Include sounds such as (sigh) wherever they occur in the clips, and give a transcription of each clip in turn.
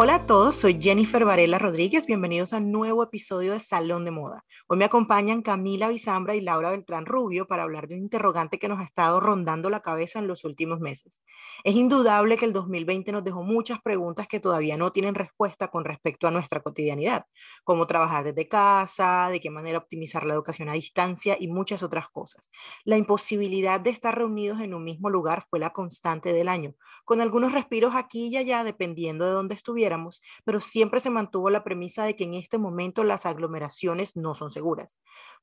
Hola a todos, soy Jennifer Varela Rodríguez. Bienvenidos a un nuevo episodio de Salón de Moda. Hoy me acompañan Camila Bizambra y Laura Beltrán Rubio para hablar de un interrogante que nos ha estado rondando la cabeza en los últimos meses. Es indudable que el 2020 nos dejó muchas preguntas que todavía no tienen respuesta con respecto a nuestra cotidianidad, cómo trabajar desde casa, de qué manera optimizar la educación a distancia y muchas otras cosas. La imposibilidad de estar reunidos en un mismo lugar fue la constante del año, con algunos respiros aquí y allá dependiendo de dónde estuviera pero siempre se mantuvo la premisa de que en este momento las aglomeraciones no son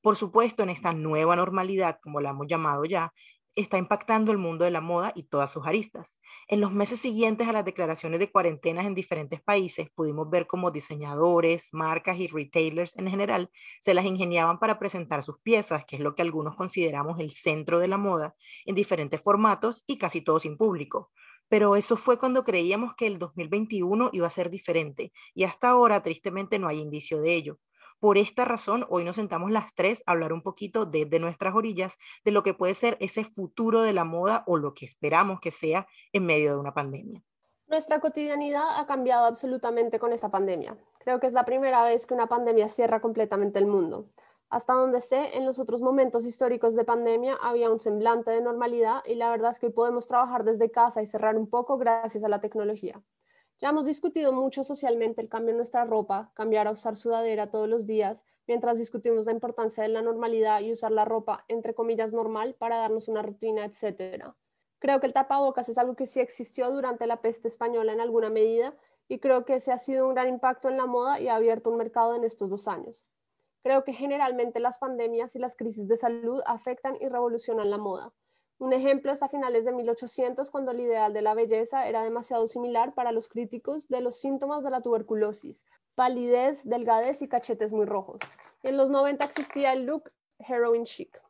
Por supuesto, en esta nueva normalidad, como la hemos llamado ya, está impactando el mundo de la moda y todas sus aristas. En los meses siguientes a las declaraciones de cuarentenas en diferentes países, pudimos ver cómo diseñadores, marcas y retailers en general se las ingeniaban para presentar sus piezas, que es lo que algunos consideramos el centro de la moda, en diferentes formatos y casi todo sin público pero eso fue cuando creíamos que el 2021 iba a ser diferente y hasta ahora tristemente no hay indicio de ello. Por esta razón, hoy nos sentamos las tres a hablar un poquito desde nuestras orillas de lo que puede ser ese futuro de la moda o lo que esperamos que sea en medio de una pandemia. Nuestra cotidianidad ha cambiado absolutamente con esta pandemia. Creo que es la primera vez que una pandemia cierra completamente el mundo. Hasta donde sé, en los otros momentos históricos de pandemia había un semblante de normalidad y la verdad es que hoy podemos trabajar desde casa y cerrar un poco gracias a la tecnología. Ya hemos discutido mucho socialmente el cambio en nuestra ropa, cambiar a usar sudadera todos los días, mientras discutimos la importancia de la normalidad y usar la ropa entre comillas normal para darnos una rutina, etc. Creo que el tapabocas es algo que sí existió durante la peste española en alguna medida y creo que ese ha sido un gran impacto en la moda y ha abierto un mercado en estos dos años. Creo que generalmente las pandemias y las crisis de salud afectan y revolucionan la moda. Un ejemplo es a finales de 1800, cuando el ideal de la belleza era demasiado similar para los críticos de los síntomas de la tuberculosis, palidez, delgadez y cachetes muy rojos. En los 90 existía el look heroin chic.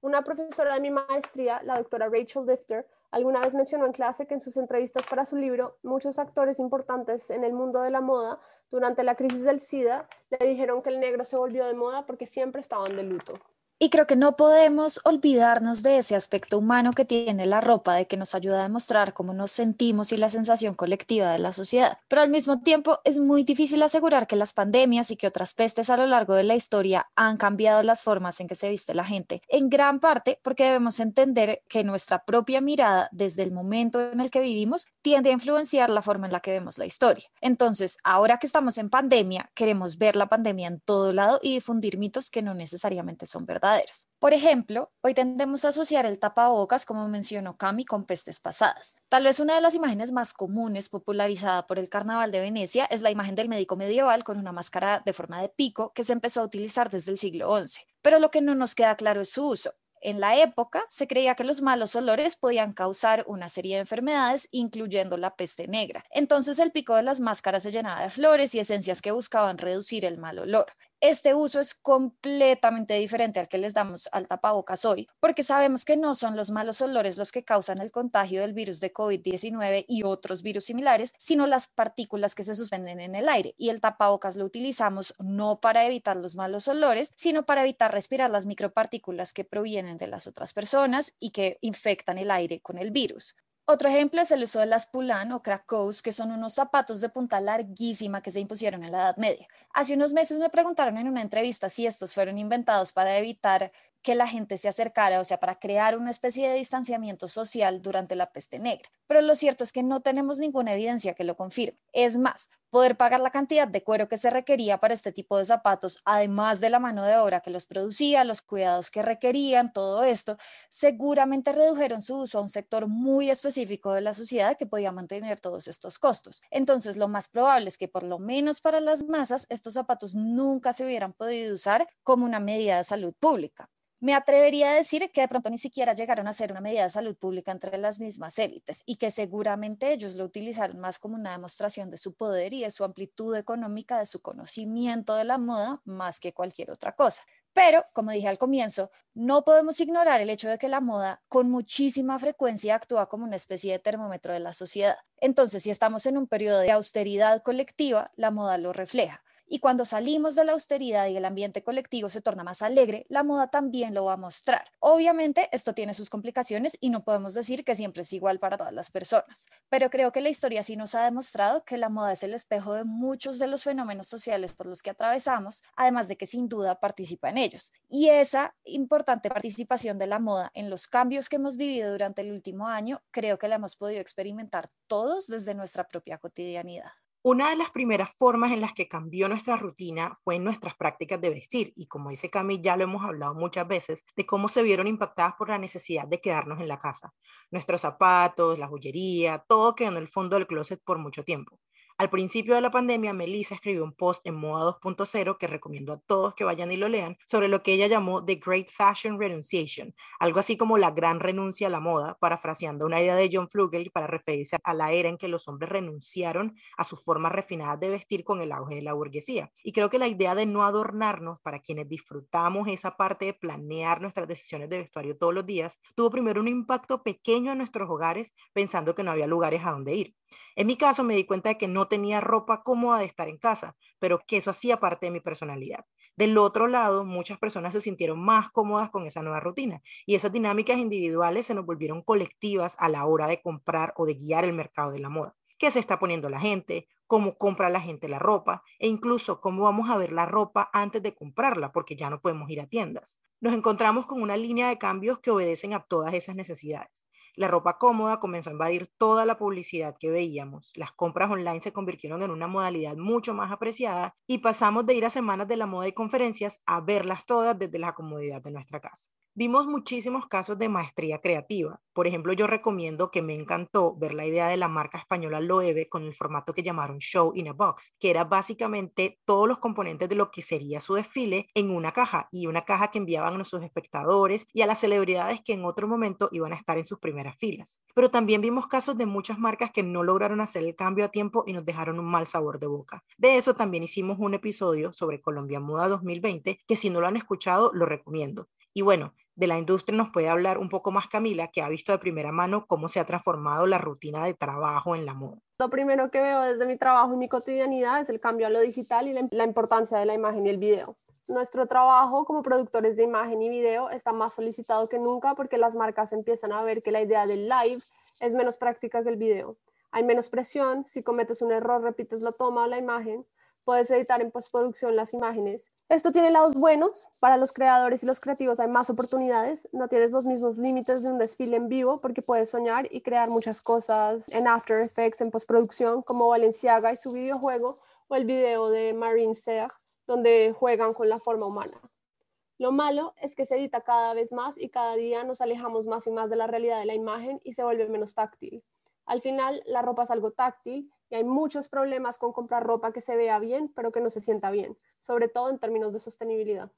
Una profesora de mi maestría, la doctora Rachel Lifter, Alguna vez mencionó en clase que en sus entrevistas para su libro, muchos actores importantes en el mundo de la moda durante la crisis del SIDA le dijeron que el negro se volvió de moda porque siempre estaban de luto. Y creo que no podemos olvidarnos de ese aspecto humano que tiene la ropa, de que nos ayuda a demostrar cómo nos sentimos y la sensación colectiva de la sociedad. Pero al mismo tiempo es muy difícil asegurar que las pandemias y que otras pestes a lo largo de la historia han cambiado las formas en que se viste la gente, en gran parte porque debemos entender que nuestra propia mirada desde el momento en el que vivimos tiende a influenciar la forma en la que vemos la historia. Entonces, ahora que estamos en pandemia, queremos ver la pandemia en todo lado y difundir mitos que no necesariamente son verdad por ejemplo, hoy tendemos a asociar el tapabocas, como mencionó Cami, con pestes pasadas. Tal vez una de las imágenes más comunes popularizada por el Carnaval de Venecia es la imagen del médico medieval con una máscara de forma de pico que se empezó a utilizar desde el siglo XI. Pero lo que no nos queda claro es su uso. En la época se creía que los malos olores podían causar una serie de enfermedades, incluyendo la peste negra. Entonces el pico de las máscaras se llenaba de flores y esencias que buscaban reducir el mal olor. Este uso es completamente diferente al que les damos al tapabocas hoy, porque sabemos que no son los malos olores los que causan el contagio del virus de COVID-19 y otros virus similares, sino las partículas que se suspenden en el aire. Y el tapabocas lo utilizamos no para evitar los malos olores, sino para evitar respirar las micropartículas que provienen de las otras personas y que infectan el aire con el virus. Otro ejemplo es el uso de las Pulan o Krakows, que son unos zapatos de punta larguísima que se impusieron en la Edad Media. Hace unos meses me preguntaron en una entrevista si estos fueron inventados para evitar que la gente se acercara, o sea, para crear una especie de distanciamiento social durante la peste negra. Pero lo cierto es que no tenemos ninguna evidencia que lo confirme. Es más, poder pagar la cantidad de cuero que se requería para este tipo de zapatos, además de la mano de obra que los producía, los cuidados que requerían, todo esto, seguramente redujeron su uso a un sector muy específico de la sociedad que podía mantener todos estos costos. Entonces, lo más probable es que por lo menos para las masas, estos zapatos nunca se hubieran podido usar como una medida de salud pública. Me atrevería a decir que de pronto ni siquiera llegaron a ser una medida de salud pública entre las mismas élites y que seguramente ellos lo utilizaron más como una demostración de su poder y de su amplitud económica, de su conocimiento de la moda, más que cualquier otra cosa. Pero, como dije al comienzo, no podemos ignorar el hecho de que la moda con muchísima frecuencia actúa como una especie de termómetro de la sociedad. Entonces, si estamos en un periodo de austeridad colectiva, la moda lo refleja. Y cuando salimos de la austeridad y el ambiente colectivo se torna más alegre, la moda también lo va a mostrar. Obviamente, esto tiene sus complicaciones y no podemos decir que siempre es igual para todas las personas, pero creo que la historia sí nos ha demostrado que la moda es el espejo de muchos de los fenómenos sociales por los que atravesamos, además de que sin duda participa en ellos. Y esa importante participación de la moda en los cambios que hemos vivido durante el último año, creo que la hemos podido experimentar todos desde nuestra propia cotidianidad. Una de las primeras formas en las que cambió nuestra rutina fue en nuestras prácticas de vestir y como dice Cami, ya lo hemos hablado muchas veces, de cómo se vieron impactadas por la necesidad de quedarnos en la casa. Nuestros zapatos, la joyería, todo quedó en el fondo del closet por mucho tiempo. Al principio de la pandemia, Melissa escribió un post en Moda 2.0 que recomiendo a todos que vayan y lo lean sobre lo que ella llamó The Great Fashion Renunciation, algo así como la gran renuncia a la moda, parafraseando una idea de John Flugel para referirse a la era en que los hombres renunciaron a sus formas refinadas de vestir con el auge de la burguesía. Y creo que la idea de no adornarnos para quienes disfrutamos esa parte de planear nuestras decisiones de vestuario todos los días, tuvo primero un impacto pequeño en nuestros hogares pensando que no había lugares a donde ir. En mi caso me di cuenta de que no tenía ropa cómoda de estar en casa, pero que eso hacía parte de mi personalidad. Del otro lado, muchas personas se sintieron más cómodas con esa nueva rutina y esas dinámicas individuales se nos volvieron colectivas a la hora de comprar o de guiar el mercado de la moda. ¿Qué se está poniendo la gente? ¿Cómo compra la gente la ropa? E incluso cómo vamos a ver la ropa antes de comprarla, porque ya no podemos ir a tiendas. Nos encontramos con una línea de cambios que obedecen a todas esas necesidades. La ropa cómoda comenzó a invadir toda la publicidad que veíamos. Las compras online se convirtieron en una modalidad mucho más apreciada y pasamos de ir a semanas de la moda y conferencias a verlas todas desde la comodidad de nuestra casa. Vimos muchísimos casos de maestría creativa. Por ejemplo, yo recomiendo que me encantó ver la idea de la marca española Loewe con el formato que llamaron Show in a Box, que era básicamente todos los componentes de lo que sería su desfile en una caja y una caja que enviaban a nuestros espectadores y a las celebridades que en otro momento iban a estar en sus primeras filas. Pero también vimos casos de muchas marcas que no lograron hacer el cambio a tiempo y nos dejaron un mal sabor de boca. De eso también hicimos un episodio sobre Colombia Moda 2020 que si no lo han escuchado lo recomiendo. Y bueno, de la industria nos puede hablar un poco más Camila, que ha visto de primera mano cómo se ha transformado la rutina de trabajo en la moda. Lo primero que veo desde mi trabajo y mi cotidianidad es el cambio a lo digital y la importancia de la imagen y el video. Nuestro trabajo como productores de imagen y video está más solicitado que nunca porque las marcas empiezan a ver que la idea del live es menos práctica que el video. Hay menos presión, si cometes un error repites la toma o la imagen, puedes editar en postproducción las imágenes. Esto tiene lados buenos, para los creadores y los creativos hay más oportunidades, no tienes los mismos límites de un desfile en vivo porque puedes soñar y crear muchas cosas en After Effects, en postproducción, como Valenciaga y su videojuego o el video de Marine Serre, donde juegan con la forma humana. Lo malo es que se edita cada vez más y cada día nos alejamos más y más de la realidad de la imagen y se vuelve menos táctil. Al final, la ropa es algo táctil y hay muchos problemas con comprar ropa que se vea bien, pero que no se sienta bien, sobre todo en términos de sostenibilidad.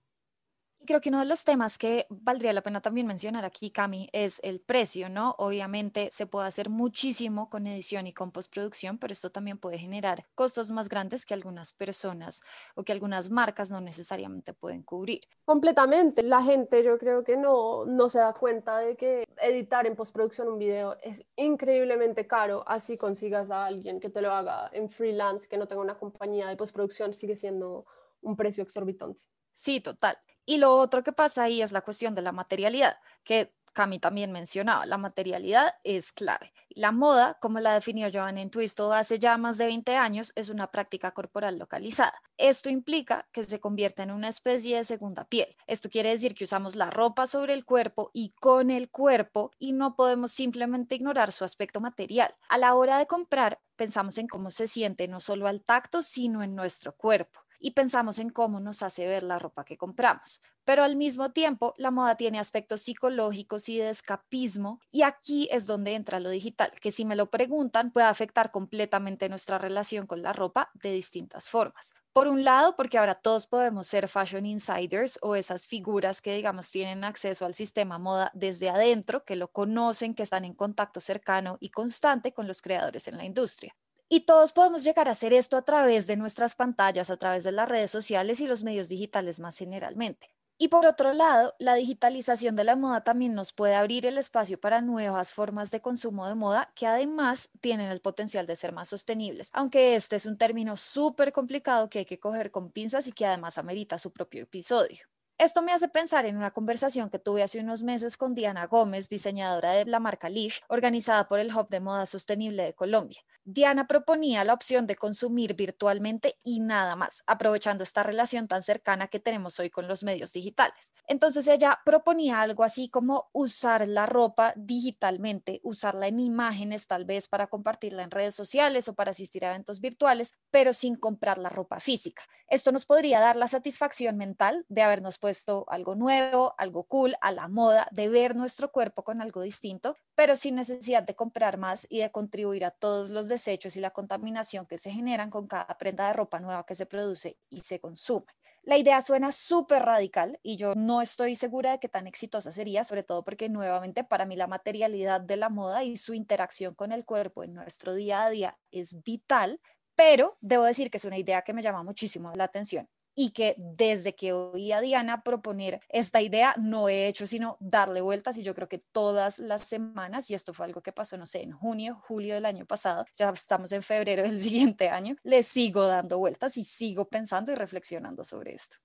Creo que uno de los temas que valdría la pena también mencionar aquí, Cami, es el precio, ¿no? Obviamente se puede hacer muchísimo con edición y con postproducción, pero esto también puede generar costos más grandes que algunas personas o que algunas marcas no necesariamente pueden cubrir. Completamente. La gente yo creo que no, no se da cuenta de que editar en postproducción un video es increíblemente caro, así consigas a alguien que te lo haga en freelance, que no tenga una compañía de postproducción, sigue siendo un precio exorbitante. Sí, total. Y lo otro que pasa ahí es la cuestión de la materialidad, que Cami también mencionaba, la materialidad es clave. La moda, como la definió Joan en Twistle hace ya más de 20 años, es una práctica corporal localizada. Esto implica que se convierte en una especie de segunda piel. Esto quiere decir que usamos la ropa sobre el cuerpo y con el cuerpo y no podemos simplemente ignorar su aspecto material. A la hora de comprar, pensamos en cómo se siente no solo al tacto, sino en nuestro cuerpo. Y pensamos en cómo nos hace ver la ropa que compramos. Pero al mismo tiempo, la moda tiene aspectos psicológicos y de escapismo, y aquí es donde entra lo digital, que si me lo preguntan puede afectar completamente nuestra relación con la ropa de distintas formas. Por un lado, porque ahora todos podemos ser fashion insiders o esas figuras que, digamos, tienen acceso al sistema moda desde adentro, que lo conocen, que están en contacto cercano y constante con los creadores en la industria. Y todos podemos llegar a hacer esto a través de nuestras pantallas, a través de las redes sociales y los medios digitales más generalmente. Y por otro lado, la digitalización de la moda también nos puede abrir el espacio para nuevas formas de consumo de moda que además tienen el potencial de ser más sostenibles, aunque este es un término súper complicado que hay que coger con pinzas y que además amerita su propio episodio. Esto me hace pensar en una conversación que tuve hace unos meses con Diana Gómez, diseñadora de la marca Lish, organizada por el Hub de Moda Sostenible de Colombia. Diana proponía la opción de consumir virtualmente y nada más, aprovechando esta relación tan cercana que tenemos hoy con los medios digitales. Entonces ella proponía algo así como usar la ropa digitalmente, usarla en imágenes tal vez para compartirla en redes sociales o para asistir a eventos virtuales, pero sin comprar la ropa física. Esto nos podría dar la satisfacción mental de habernos puesto algo nuevo, algo cool, a la moda, de ver nuestro cuerpo con algo distinto, pero sin necesidad de comprar más y de contribuir a todos los desechos y la contaminación que se generan con cada prenda de ropa nueva que se produce y se consume. La idea suena súper radical y yo no estoy segura de que tan exitosa sería, sobre todo porque nuevamente para mí la materialidad de la moda y su interacción con el cuerpo en nuestro día a día es vital, pero debo decir que es una idea que me llama muchísimo la atención y que desde que oí a Diana proponer esta idea no he hecho sino darle vueltas y yo creo que todas las semanas, y esto fue algo que pasó, no sé, en junio, julio del año pasado, ya estamos en febrero del (laughs) siguiente año, le sigo dando vueltas y sigo pensando y reflexionando sobre esto.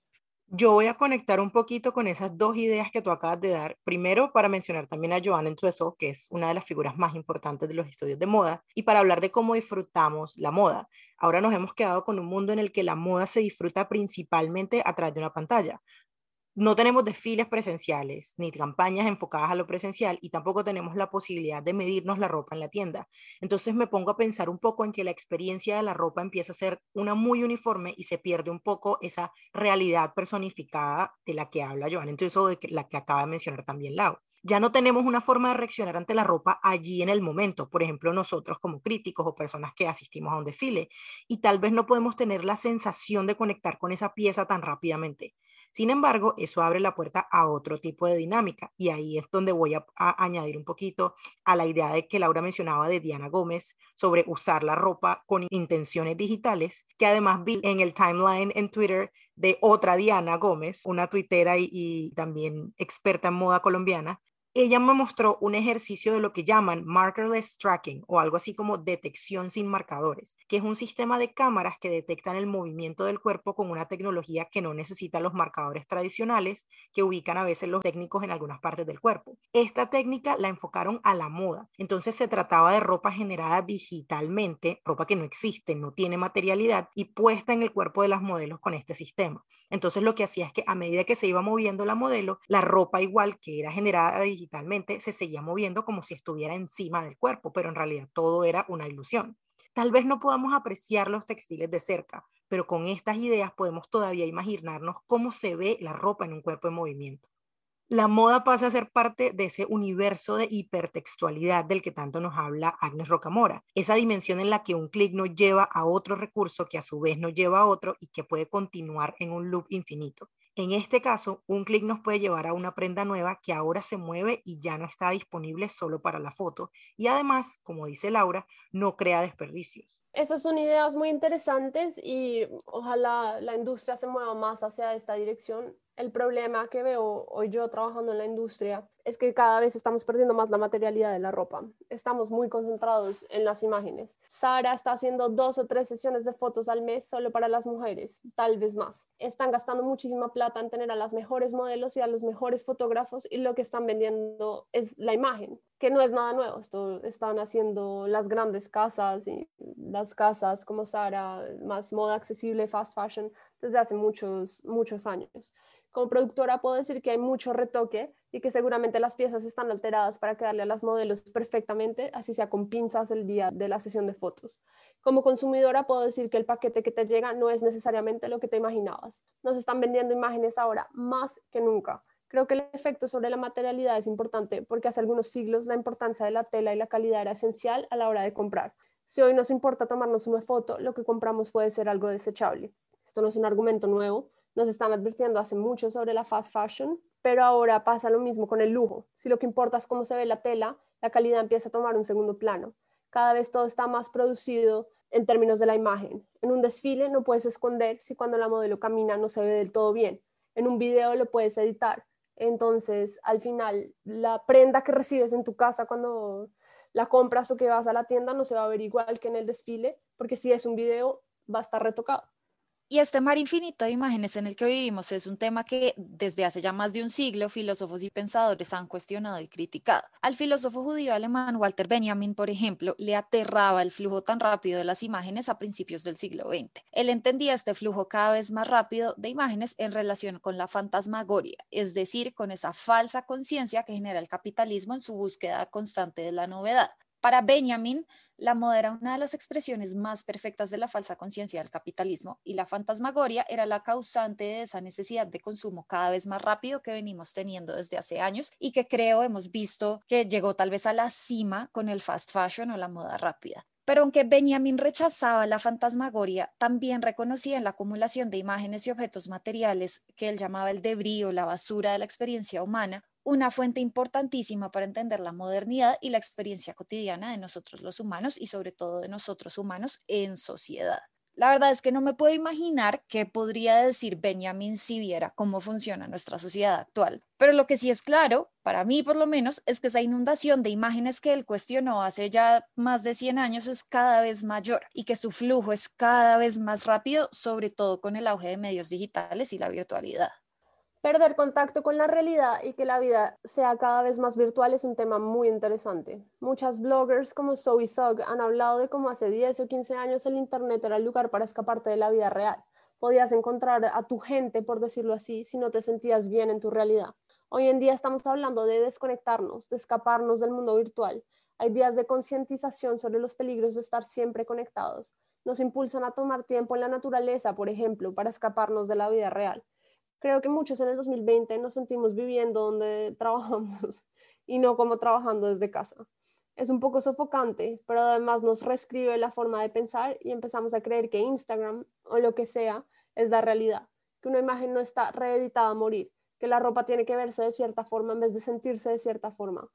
Yo voy a conectar un poquito con esas dos ideas que tú acabas de dar. Primero, para mencionar también a Joanna Entrueso, que es una de las figuras más importantes de los estudios de moda, y para hablar de cómo disfrutamos la moda. Ahora nos hemos quedado con un mundo en el que la moda se disfruta principalmente a través de una pantalla no tenemos desfiles presenciales ni campañas enfocadas a lo presencial y tampoco tenemos la posibilidad de medirnos la ropa en la tienda. Entonces me pongo a pensar un poco en que la experiencia de la ropa empieza a ser una muy uniforme y se pierde un poco esa realidad personificada de la que habla Joan, entonces eso de la que acaba de mencionar también Lau. Ya no tenemos una forma de reaccionar ante la ropa allí en el momento, por ejemplo, nosotros como críticos o personas que asistimos a un desfile, y tal vez no podemos tener la sensación de conectar con esa pieza tan rápidamente. Sin embargo, eso abre la puerta a otro tipo de dinámica y ahí es donde voy a, añadir un poquito a la idea de que Laura mencionaba de Diana Gómez sobre usar la ropa con intenciones digitales, que además vi en el timeline en Twitter de otra Diana Gómez, una tuitera y también experta en moda colombiana, ella me mostró un ejercicio de lo que llaman markerless tracking o algo así como detección sin marcadores, que es un sistema de cámaras que detectan el movimiento del cuerpo con una tecnología que no necesita los marcadores tradicionales que ubican a veces los técnicos en algunas partes del cuerpo. Esta técnica la enfocaron a la moda, entonces se trataba de ropa generada digitalmente, ropa que no existe, no tiene materialidad y puesta en el cuerpo de las modelos con este sistema. Entonces lo que hacía es que a medida que se iba moviendo la modelo, la ropa igual que era generada digitalmente, se seguía moviendo como si estuviera encima del cuerpo, pero en realidad todo era una ilusión. Tal vez no podamos apreciar los textiles de cerca, pero con estas ideas podemos todavía imaginarnos cómo se ve la ropa en un cuerpo en movimiento. La moda pasa a ser parte de ese universo de hipertextualidad del que tanto nos habla Agnes Rocamora, esa dimensión en la que un clic nos lleva a otro recurso que a su vez nos lleva a otro y que puede continuar en un loop infinito. En este caso, un clic nos puede llevar a una prenda nueva que ahora se mueve y ya no está disponible solo para la foto. Y además, como dice Laura, no crea desperdicios. Esas son ideas muy interesantes y ojalá la industria se mueva más hacia esta dirección. El problema que veo hoy yo trabajando en la industria es que cada vez estamos perdiendo más la materialidad de la ropa. Estamos muy concentrados en las imágenes. Sara está haciendo dos o tres sesiones de fotos al mes solo para las mujeres, tal vez más. Están gastando muchísima plata en tener a las mejores modelos y a los mejores fotógrafos y lo que están vendiendo es la imagen, que no es nada nuevo. Esto están haciendo las grandes casas y las casas como Sara, más moda accesible, fast fashion, desde hace muchos, muchos años. Como productora puedo decir que hay mucho retoque y que seguramente las piezas están alteradas para quedarle a las modelos perfectamente, así sea con pinzas el día de la sesión de fotos. Como consumidora puedo decir que el paquete que te llega no es necesariamente lo que te imaginabas. Nos están vendiendo imágenes ahora más que nunca. Creo que el efecto sobre la materialidad es importante porque hace algunos siglos la importancia de la tela y la calidad era esencial a la hora de comprar. Si hoy nos importa tomarnos una foto, lo que compramos puede ser algo desechable. Esto no es un argumento nuevo, nos están advirtiendo hace mucho sobre la fast fashion, pero ahora pasa lo mismo con el lujo. Si lo que importa es cómo se ve la tela, la calidad empieza a tomar un segundo plano. Cada vez todo está más producido en términos de la imagen. En un desfile no puedes esconder si cuando la modelo camina no se ve del todo bien. En un video lo puedes editar. Entonces, al final, la prenda que recibes en tu casa cuando la compras o que vas a la tienda no se va a ver igual que en el desfile, porque si es un video va a estar retocado. Y este mar infinito de imágenes en el que vivimos es un tema que desde hace ya más de un siglo filósofos y pensadores han cuestionado y criticado. Al filósofo judío alemán Walter Benjamin, por ejemplo, le aterraba el flujo tan rápido de las imágenes a principios del siglo XX. Él entendía este flujo cada vez más rápido de imágenes en relación con la fantasmagoria, es decir, con esa falsa conciencia que genera el capitalismo en su búsqueda constante de la novedad. Para Benjamin, la moda era una de las expresiones más perfectas de la falsa conciencia del capitalismo y la fantasmagoria era la causante de esa necesidad de consumo cada vez más rápido que venimos teniendo desde hace años y que creo hemos visto que llegó tal vez a la cima con el fast fashion o la moda rápida. Pero aunque Benjamin rechazaba la fantasmagoria, también reconocía en la acumulación de imágenes y objetos materiales que él llamaba el debris o la basura de la experiencia humana, una fuente importantísima para entender la modernidad y la experiencia cotidiana de nosotros los humanos y sobre todo de nosotros humanos en sociedad. La verdad es que no me puedo imaginar qué podría decir Benjamin si viera cómo funciona nuestra sociedad actual. Pero lo que sí es claro, para mí por lo menos, es que esa inundación de imágenes que él cuestionó hace ya más de 100 años es cada vez mayor y que su flujo es cada vez más rápido, sobre todo con el auge de medios digitales y la virtualidad. Perder contacto con la realidad y que la vida sea cada vez más virtual es un tema muy interesante. Muchas bloggers como Zoe Sugg han hablado de cómo hace 10 o 15 años el Internet era el lugar para escaparte de la vida real. Podías encontrar a tu gente, por decirlo así, si no te sentías bien en tu realidad. Hoy en día estamos hablando de desconectarnos, de escaparnos del mundo virtual. Hay días de concientización sobre los peligros de estar siempre conectados. Nos impulsan a tomar tiempo en la naturaleza, por ejemplo, para escaparnos de la vida real creo que muchos en el 2020 nos sentimos viviendo donde (laughs) trabajamos y no como trabajando desde casa. Es un poco sofocante, pero además nos reescribe la forma de pensar y empezamos a creer que Instagram o lo que sea es la realidad, que una imagen no está reeditada a morir, que la ropa tiene que verse de cierta forma en vez de sentirse de cierta forma,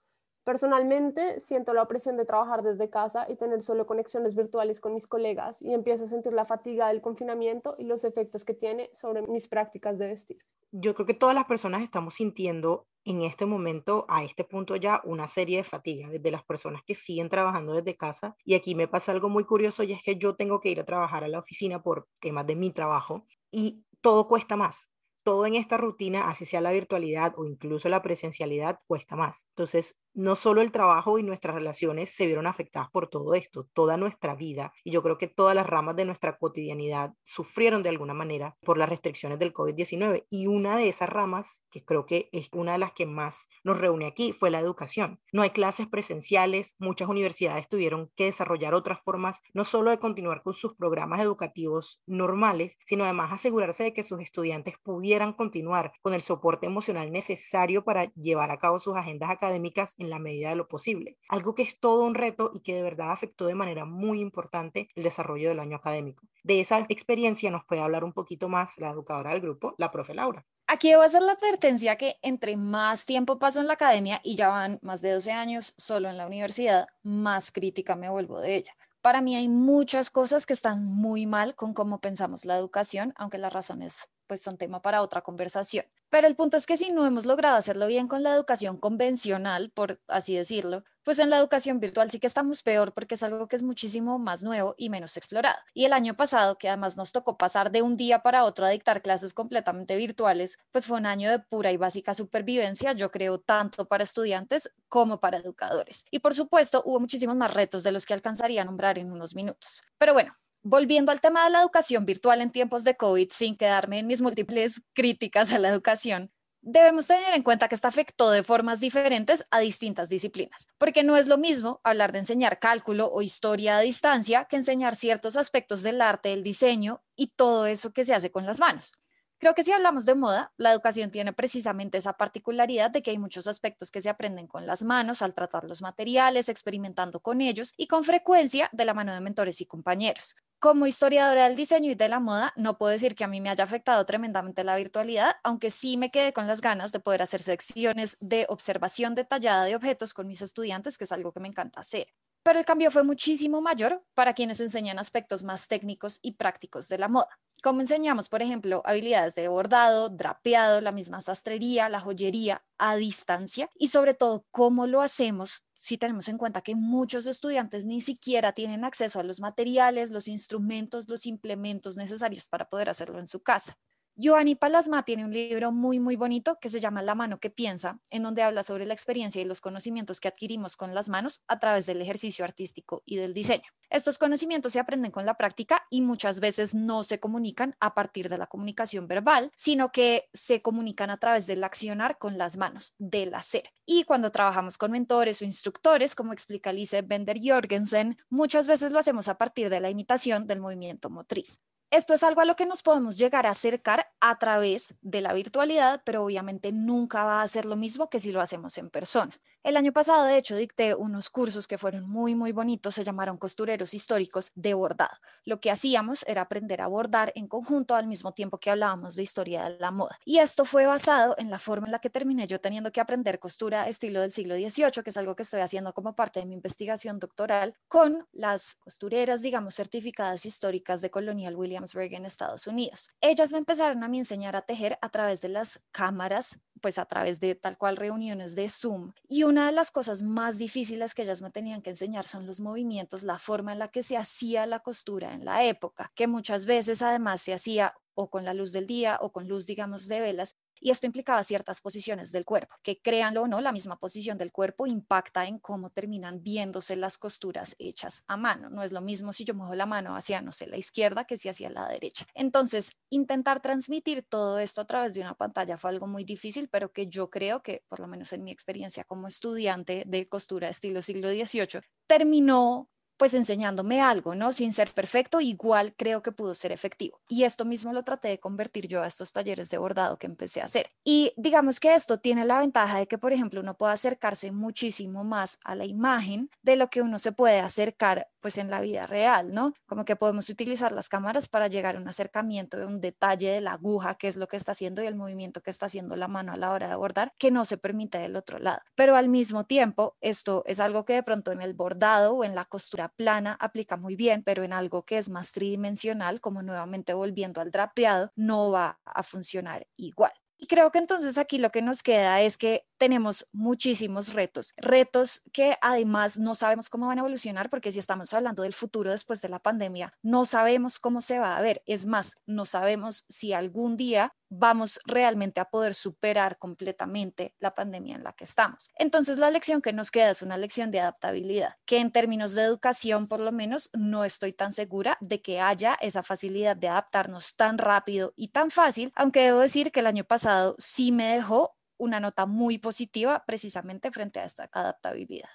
Personalmente siento la opresión de trabajar desde casa y tener solo conexiones virtuales con mis colegas y empiezo a sentir la fatiga del confinamiento y los efectos que tiene sobre mis prácticas de vestir. Yo creo que todas las personas estamos sintiendo en este momento, a este punto ya, una serie de fatiga, desde las personas que siguen trabajando desde casa. Y aquí me pasa algo muy curioso y es que yo tengo que ir a trabajar a la oficina por temas de mi trabajo y todo cuesta más todo en esta rutina, así sea la virtualidad o incluso la presencialidad, cuesta más. Entonces, no solo el trabajo y nuestras relaciones se vieron afectadas por todo esto, toda nuestra vida, y yo creo que todas las ramas de nuestra cotidianidad sufrieron de alguna manera por las restricciones del COVID-19. Y una de esas ramas, que creo que es una de las que más nos reúne aquí, fue la educación. No hay clases presenciales, muchas universidades tuvieron que desarrollar otras formas, no solo de continuar con sus programas educativos normales, sino además asegurarse de que sus estudiantes pudieran continuar con el soporte emocional necesario para llevar a cabo sus agendas académicas en la medida de lo posible. Algo que es todo un reto y que de verdad afectó de manera muy importante el desarrollo del año académico. De esa experiencia nos puede hablar un poquito más la educadora del grupo, la profe Laura. Aquí debo hacer la advertencia que entre más tiempo paso en la academia y ya van más de 12 años solo en la universidad, más crítica me vuelvo de ella. Para mí hay muchas cosas que están muy mal con cómo pensamos la educación, aunque las razones pues son tema para otra conversación. Pero el punto es que si no hemos logrado hacerlo bien con la educación convencional, por así decirlo, pues en la educación virtual sí que estamos peor porque es algo que es muchísimo más nuevo y menos explorado. Y el año pasado, que además nos tocó pasar de un día para otro a dictar clases completamente virtuales, pues fue un año de pura y básica supervivencia, yo creo, tanto para estudiantes como para educadores. Y por supuesto, hubo muchísimos más retos de los que alcanzaría a nombrar en unos minutos. Pero bueno, Volviendo al tema de la educación virtual en tiempos de COVID, sin quedarme en mis múltiples críticas a la educación, Debemos tener en cuenta que esto afectó de formas diferentes a distintas disciplinas, porque no es lo mismo hablar de enseñar cálculo o historia a distancia que enseñar ciertos aspectos del arte, el diseño y todo eso que se hace con las manos. Creo que si hablamos de moda, la educación tiene precisamente esa particularidad de que hay muchos aspectos que se aprenden con las manos al tratar los materiales, experimentando con ellos y con frecuencia de la mano de mentores y compañeros. Como historiadora del diseño y de la moda, no puedo decir que a mí me haya afectado tremendamente la virtualidad, aunque sí me quedé con las ganas de poder hacer secciones de observación detallada de objetos con mis estudiantes, que es algo que me encanta hacer. Pero el cambio fue muchísimo mayor para quienes enseñan aspectos más técnicos y prácticos de la moda. Como enseñamos, por ejemplo, habilidades de bordado, drapeado, la misma sastrería, la joyería a distancia y sobre todo cómo lo hacemos si tenemos en cuenta que muchos estudiantes ni siquiera tienen acceso a los materiales, los instrumentos, los implementos necesarios para poder hacerlo en su casa. Giovanni Palasma tiene un libro muy, muy bonito que se llama La mano que piensa, en donde habla sobre la experiencia y los conocimientos que adquirimos con las manos a través del ejercicio artístico y del diseño. Estos conocimientos se aprenden con la práctica y muchas veces no se comunican a partir de la comunicación verbal, sino que se comunican a través del accionar con las manos, del hacer. Y cuando trabajamos con mentores o instructores, como explica Lise Bender Jorgensen, muchas veces lo hacemos a partir de la imitación del movimiento motriz. Esto es algo a lo que nos podemos llegar a acercar a través de la virtualidad, pero obviamente nunca va a ser lo mismo que si lo hacemos en persona. El año pasado, de hecho, dicté unos cursos que fueron muy, muy bonitos, se llamaron costureros históricos de bordado. Lo que hacíamos era aprender a bordar en conjunto al mismo tiempo que hablábamos de historia de la moda. Y esto fue basado en la forma en la que terminé yo teniendo que aprender costura estilo del siglo XVIII, que es algo que estoy haciendo como parte de mi investigación doctoral con las costureras, digamos, certificadas históricas de Colonial Williamsburg en Estados Unidos. Ellas me empezaron a mí enseñar a tejer a través de las cámaras pues a través de tal cual reuniones de Zoom. Y una de las cosas más difíciles que ellas me tenían que enseñar son los movimientos, la forma en la que se hacía la costura en la época, que muchas veces además se hacía o con la luz del día o con luz, digamos, de velas, y esto implicaba ciertas posiciones del cuerpo, que créanlo o no, la misma posición del cuerpo impacta en cómo terminan viéndose las costuras hechas a mano. No es lo mismo si yo muevo la mano hacia, no sé, la izquierda que si hacia la derecha. Entonces, intentar transmitir todo esto a través de una pantalla fue algo muy difícil, pero que yo creo que, por lo menos en mi experiencia como estudiante de costura estilo siglo XVIII, terminó pues enseñándome algo, ¿no? Sin ser perfecto, igual creo que pudo ser efectivo. Y esto mismo lo traté de convertir yo a estos talleres de bordado que empecé a hacer. Y digamos que esto tiene la ventaja de que, por ejemplo, uno puede acercarse muchísimo más a la imagen de lo que uno se puede acercar pues en la vida real, ¿no? Como que podemos utilizar las cámaras para llegar a un acercamiento de un detalle de la aguja, que es lo que está haciendo y el movimiento que está haciendo la mano a la hora de bordar, que no se permite del otro lado. Pero al mismo tiempo, esto es algo que de pronto en el bordado o en la costura plana aplica muy bien, pero en algo que es más tridimensional, como nuevamente volviendo al drapeado, no va a funcionar igual. Y creo que entonces aquí lo que nos queda es que tenemos muchísimos retos, retos que además no sabemos cómo van a evolucionar porque si estamos hablando del futuro después de la pandemia, no sabemos cómo se va a ver. Es más, no sabemos si algún día vamos realmente a poder superar completamente la pandemia en la que estamos. Entonces, la lección que nos queda es una lección de adaptabilidad, que en términos de educación, por lo menos, no estoy tan segura de que haya esa facilidad de adaptarnos tan rápido y tan fácil, aunque debo decir que el año pasado sí me dejó una nota muy positiva precisamente frente a esta adaptabilidad.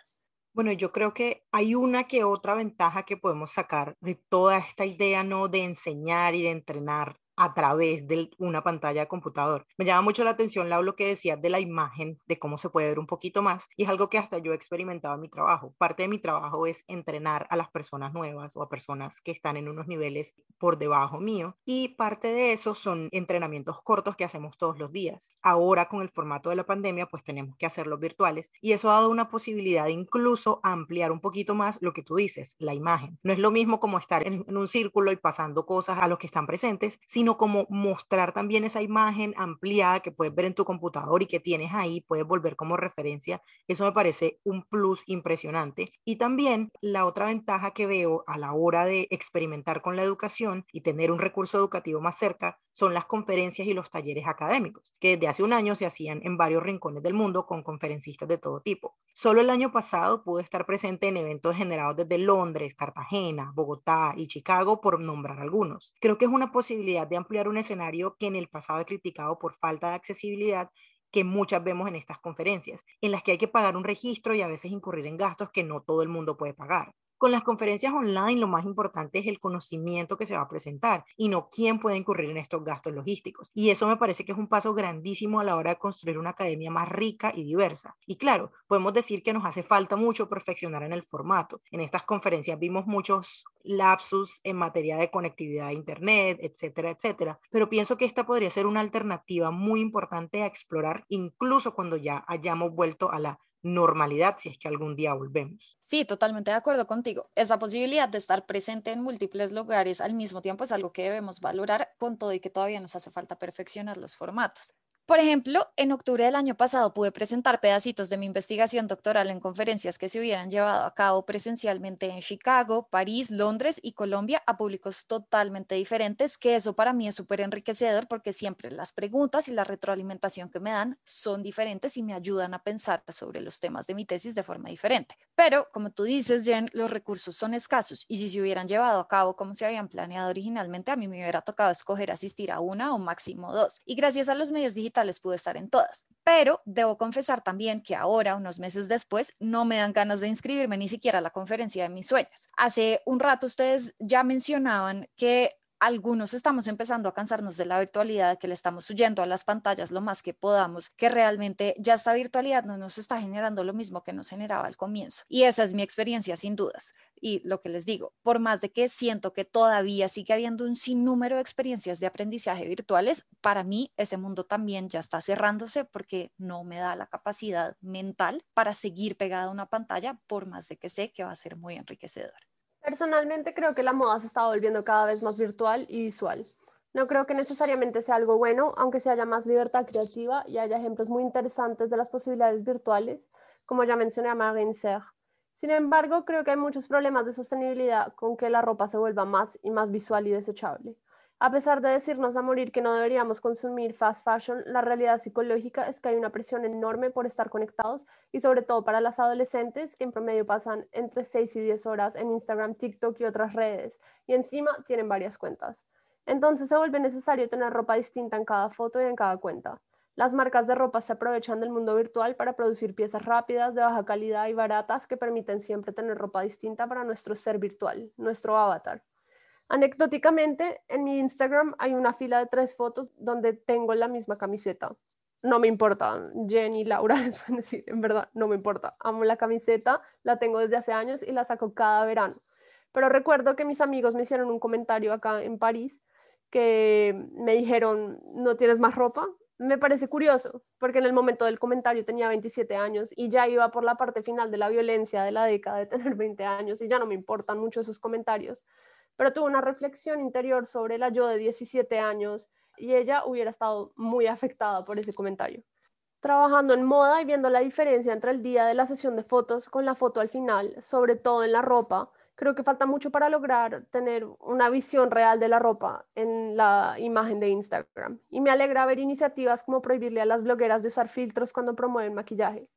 Bueno, yo creo que hay una que otra ventaja que podemos sacar de toda esta idea, ¿no? De enseñar y de entrenar a través de una pantalla de computador. Me llama mucho la atención, lo que decías de la imagen, de cómo se puede ver un poquito más, y es algo que hasta yo he experimentado en mi trabajo. Parte de mi trabajo es entrenar a las personas nuevas o a personas que están en unos niveles por debajo mío, y parte de eso son entrenamientos cortos que hacemos todos los días. Ahora con el formato de la pandemia, pues tenemos que hacerlos virtuales, y eso ha dado una posibilidad de incluso ampliar un poquito más lo que tú dices, la imagen. No es lo mismo como estar en, en un círculo y pasando cosas a los que están presentes, sino sino como mostrar también esa imagen ampliada que puedes ver en tu computador y que tienes ahí, puedes volver como referencia. Eso me parece un plus impresionante. Y también la otra ventaja que veo a la hora de experimentar con la educación y tener un recurso educativo más cerca son las conferencias y los talleres académicos, que desde hace un año se hacían en varios rincones del mundo con conferencistas de todo tipo. Solo el año pasado pude estar presente en eventos generados desde Londres, Cartagena, Bogotá y Chicago, por nombrar algunos. Creo que es una posibilidad de ampliar un escenario que en el pasado he criticado por falta de accesibilidad que muchas vemos en estas conferencias, en las que hay que pagar un registro y a veces incurrir en gastos que no todo el mundo puede pagar. Con las conferencias online lo más importante es el conocimiento que se va a presentar y no quién puede incurrir en estos gastos logísticos. Y eso me parece que es un paso grandísimo a la hora de construir una academia más rica y diversa. Y claro, podemos decir que nos hace falta mucho perfeccionar en el formato. En estas conferencias vimos muchos lapsus en materia de conectividad a Internet, etcétera, etcétera. Pero pienso que esta podría ser una alternativa muy importante a explorar incluso cuando ya hayamos vuelto a la normalidad si es que algún día volvemos. Sí, totalmente de acuerdo contigo. Esa posibilidad de estar presente en múltiples lugares al mismo tiempo es algo que debemos valorar con todo y que todavía nos hace falta perfeccionar los formatos. Por ejemplo, en octubre del año pasado pude presentar pedacitos de mi investigación doctoral en conferencias que se hubieran llevado a cabo presencialmente en Chicago, París, Londres y Colombia a públicos totalmente diferentes, que eso para mí es súper enriquecedor porque siempre las preguntas y la retroalimentación que me dan son diferentes y me ayudan a pensar sobre los temas de mi tesis de forma diferente. Pero, como tú dices, Jen, los recursos son escasos y si se hubieran llevado a cabo como se habían planeado originalmente, a mí me hubiera tocado escoger asistir a una o máximo dos. Y gracias a los medios digitales, les pude estar en todas. Pero debo confesar también que ahora, unos meses después, no me dan ganas de inscribirme ni siquiera a la conferencia de mis sueños. Hace un rato ustedes ya mencionaban que algunos estamos empezando a cansarnos de la virtualidad, que le estamos huyendo a las pantallas lo más que podamos, que realmente ya esta virtualidad no nos está generando lo mismo que nos generaba al comienzo. Y esa es mi experiencia sin dudas. Y lo que les digo, por más de que siento que todavía sigue habiendo un sinnúmero de experiencias de aprendizaje virtuales, para mí ese mundo también ya está cerrándose porque no me da la capacidad mental para seguir pegada a una pantalla, por más de que sé que va a ser muy enriquecedor. Personalmente creo que la moda se está volviendo cada vez más virtual y visual. No creo que necesariamente sea algo bueno, aunque se haya más libertad creativa y haya ejemplos muy interesantes de las posibilidades virtuales, como ya mencioné a Marine Serre. Sin embargo, creo que hay muchos problemas de sostenibilidad con que la ropa se vuelva más y más visual y desechable. A pesar de decirnos a morir que no deberíamos consumir fast fashion, la realidad psicológica es que hay una presión enorme por estar conectados y sobre todo para las adolescentes que en promedio pasan entre 6 y 10 horas en Instagram, TikTok y otras redes y encima tienen varias cuentas. Entonces se vuelve necesario tener ropa distinta en cada foto y en cada cuenta. Las marcas de ropa se aprovechan del mundo virtual para producir piezas rápidas, de baja calidad y baratas que permiten siempre tener ropa distinta para nuestro ser virtual, nuestro avatar. Anecdóticamente, en mi Instagram hay una fila de tres fotos donde tengo la misma camiseta. No me importa, Jenny, Laura, (laughs) les pueden decir, en verdad, no me importa. Amo la camiseta, la tengo desde hace años y la saco cada verano. Pero recuerdo que mis amigos me hicieron un comentario acá en París que me dijeron, ¿no tienes más ropa? Me parece curioso, porque en el momento del comentario tenía 27 años y ya iba por la parte final de la violencia de la década de tener 20 años y ya no me importan mucho esos comentarios pero tuvo una reflexión interior sobre la yo de 17 años y ella hubiera estado muy afectada por ese comentario. Trabajando en moda y viendo la diferencia entre el día de la sesión de fotos con la foto al final, sobre todo en la ropa, creo que falta mucho para lograr tener una visión real de la ropa en la imagen de Instagram. Y me alegra ver iniciativas como prohibirle a las blogueras de usar filtros cuando promueven maquillaje.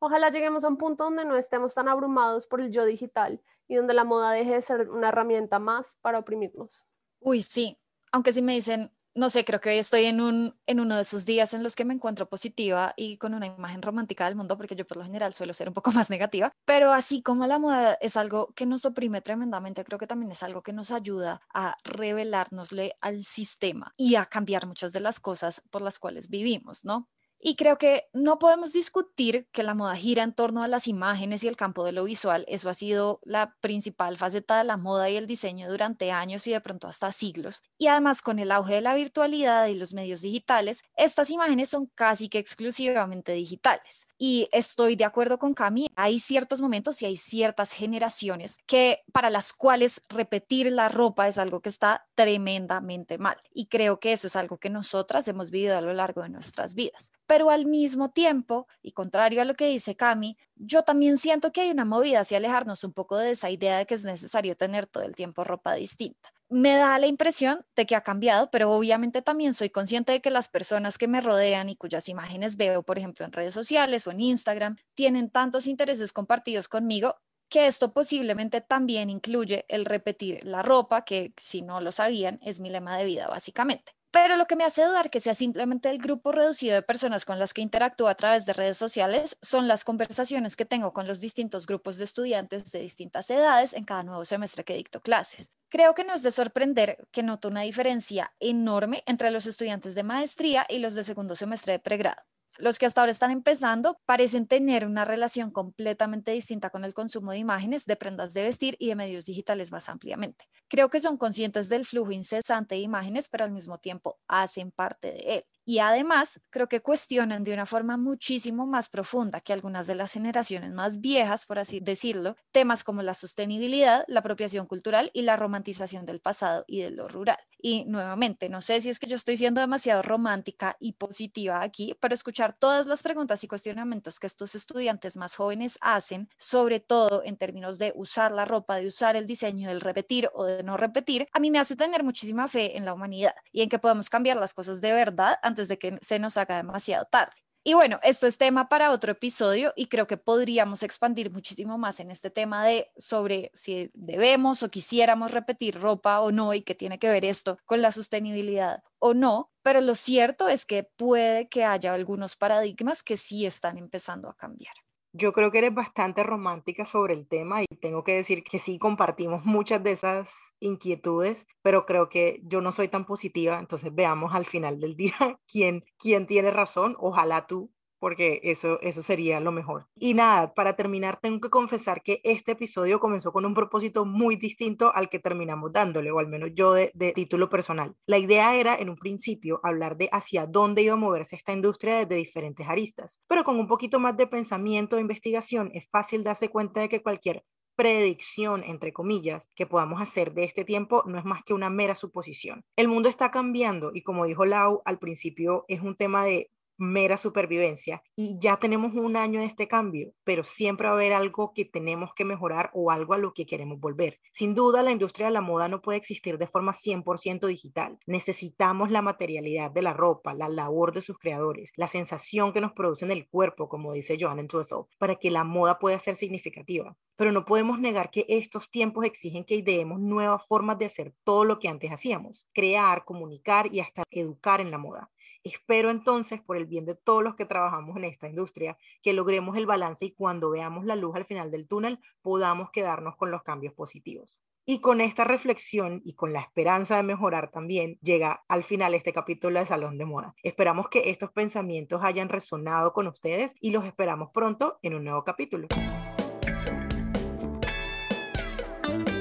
Ojalá lleguemos a un punto donde no estemos tan abrumados por el yo digital y donde la moda deje de ser una herramienta más para oprimirnos. Uy, sí, aunque si me dicen, no sé, creo que hoy estoy en, un, en uno de esos días en los que me encuentro positiva y con una imagen romántica del mundo, porque yo por lo general suelo ser un poco (laughs) más negativa, pero así como la moda es algo que nos oprime tremendamente, creo que también es algo que nos ayuda a revelárnosle al sistema y a cambiar muchas de las cosas por las cuales vivimos, ¿no? Y creo que no podemos discutir que la moda gira en torno a las imágenes y el campo de lo visual. Eso ha sido la principal faceta de la moda y el diseño durante años y de pronto hasta siglos. Y además con el auge de la virtualidad y los medios digitales, estas imágenes son casi que exclusivamente digitales. Y estoy de acuerdo con Cami, hay ciertos momentos y hay ciertas generaciones que para las cuales repetir la ropa es algo que está tremendamente mal. Y creo que eso es algo que nosotras hemos vivido a lo largo de nuestras vidas pero al mismo tiempo, y contrario a lo que dice Cami, yo también siento que hay una movida hacia alejarnos un poco de esa idea de que es necesario tener todo el tiempo ropa distinta. Me da la impresión de que ha cambiado, pero obviamente también soy consciente de que las personas que me rodean y cuyas imágenes veo, por ejemplo, en redes sociales o en Instagram, tienen tantos intereses compartidos conmigo que esto posiblemente también incluye el repetir la ropa, que si no lo sabían, es mi lema de vida básicamente. pero lo que me hace dudar que sea simplemente el grupo reducido de personas con las que interactúo a través de redes sociales son las conversaciones que tengo con los distintos grupos de estudiantes de distintas edades en cada nuevo semestre que dicto clases. Creo que no es de sorprender que noto una diferencia enorme entre los estudiantes de maestría y los de segundo semestre de pregrado. Los que hasta ahora están empezando parecen tener una relación completamente distinta con el consumo de imágenes, de prendas de vestir y de medios digitales más ampliamente. Creo que son conscientes del flujo incesante de imágenes, pero al mismo tiempo hacen parte de él. Y además, creo que cuestionan de una forma muchísimo más profunda que algunas de las generaciones más viejas, por así decirlo, temas como la sostenibilidad, la apropiación cultural y la romantización del pasado y de lo rural. Y nuevamente, no sé si es que yo estoy siendo demasiado romántica y positiva aquí, pero escuchar todas las preguntas y cuestionamientos que estos estudiantes más jóvenes hacen, sobre todo en términos de usar la ropa, de usar el diseño, del repetir o de no repetir, a mí me hace tener muchísima fe en la humanidad y en que podemos cambiar las cosas de verdad antes de que se nos haga demasiado tarde. Y bueno, esto es tema para otro episodio y creo que podríamos expandir muchísimo más en este tema de sobre si debemos o quisiéramos repetir ropa o no y qué tiene que ver esto con la sostenibilidad o no, pero lo cierto es que puede que haya algunos paradigmas que sí están empezando a cambiar. Yo creo que eres bastante romántica sobre el tema y tengo que decir que sí compartimos muchas de esas inquietudes, pero creo que yo no soy tan positiva, entonces veamos al final del día (laughs) quién, quién tiene razón, ojalá tú, porque eso, eso sería lo mejor. Y nada, para terminar, tengo que confesar que este episodio comenzó con un propósito muy distinto al que terminamos dándole, o al menos yo de, de, título personal. La idea era, en un principio, hablar de hacia dónde iba a moverse esta industria desde diferentes aristas, pero con un poquito más de pensamiento e investigación es fácil darse cuenta de que cualquier predicción, entre comillas, que podamos hacer de este tiempo no es más que una mera suposición. El mundo está cambiando y como dijo Lau al principio, es un tema de mera supervivencia y ya tenemos un año en este cambio, pero siempre va a haber algo que tenemos que mejorar o algo a lo que queremos volver. Sin duda, la industria de la moda no puede existir de forma 100% digital. Necesitamos la materialidad de la ropa, la labor de sus creadores, la sensación que nos produce en el cuerpo, como dice Joan Entwistle, para que la moda pueda ser significativa. Pero no podemos negar que estos tiempos exigen que ideemos nuevas formas de hacer todo lo que antes hacíamos, crear, comunicar y hasta educar en la moda. Espero entonces, por el bien de todos los que trabajamos en esta industria, que logremos el balance y cuando veamos la luz al final del túnel podamos quedarnos con los cambios positivos. Y con esta reflexión y con la esperanza de mejorar también, llega al final este capítulo de Salón de Moda. Esperamos que estos pensamientos hayan resonado con ustedes y los esperamos pronto en un nuevo capítulo.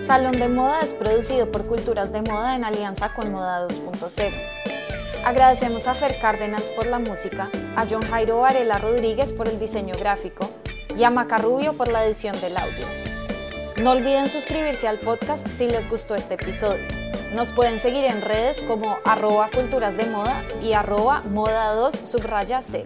Salón de Moda es producido por Culturas de Moda en alianza con Moda 2.0. Agradecemos a Fer Cárdenas por la música, a John Jairo Varela Rodríguez por el diseño gráfico y a Maca Rubio por la edición del audio. No olviden suscribirse al podcast si les gustó este episodio. Nos pueden seguir en redes como arroba culturas de moda y arroba moda 2 subraya 0.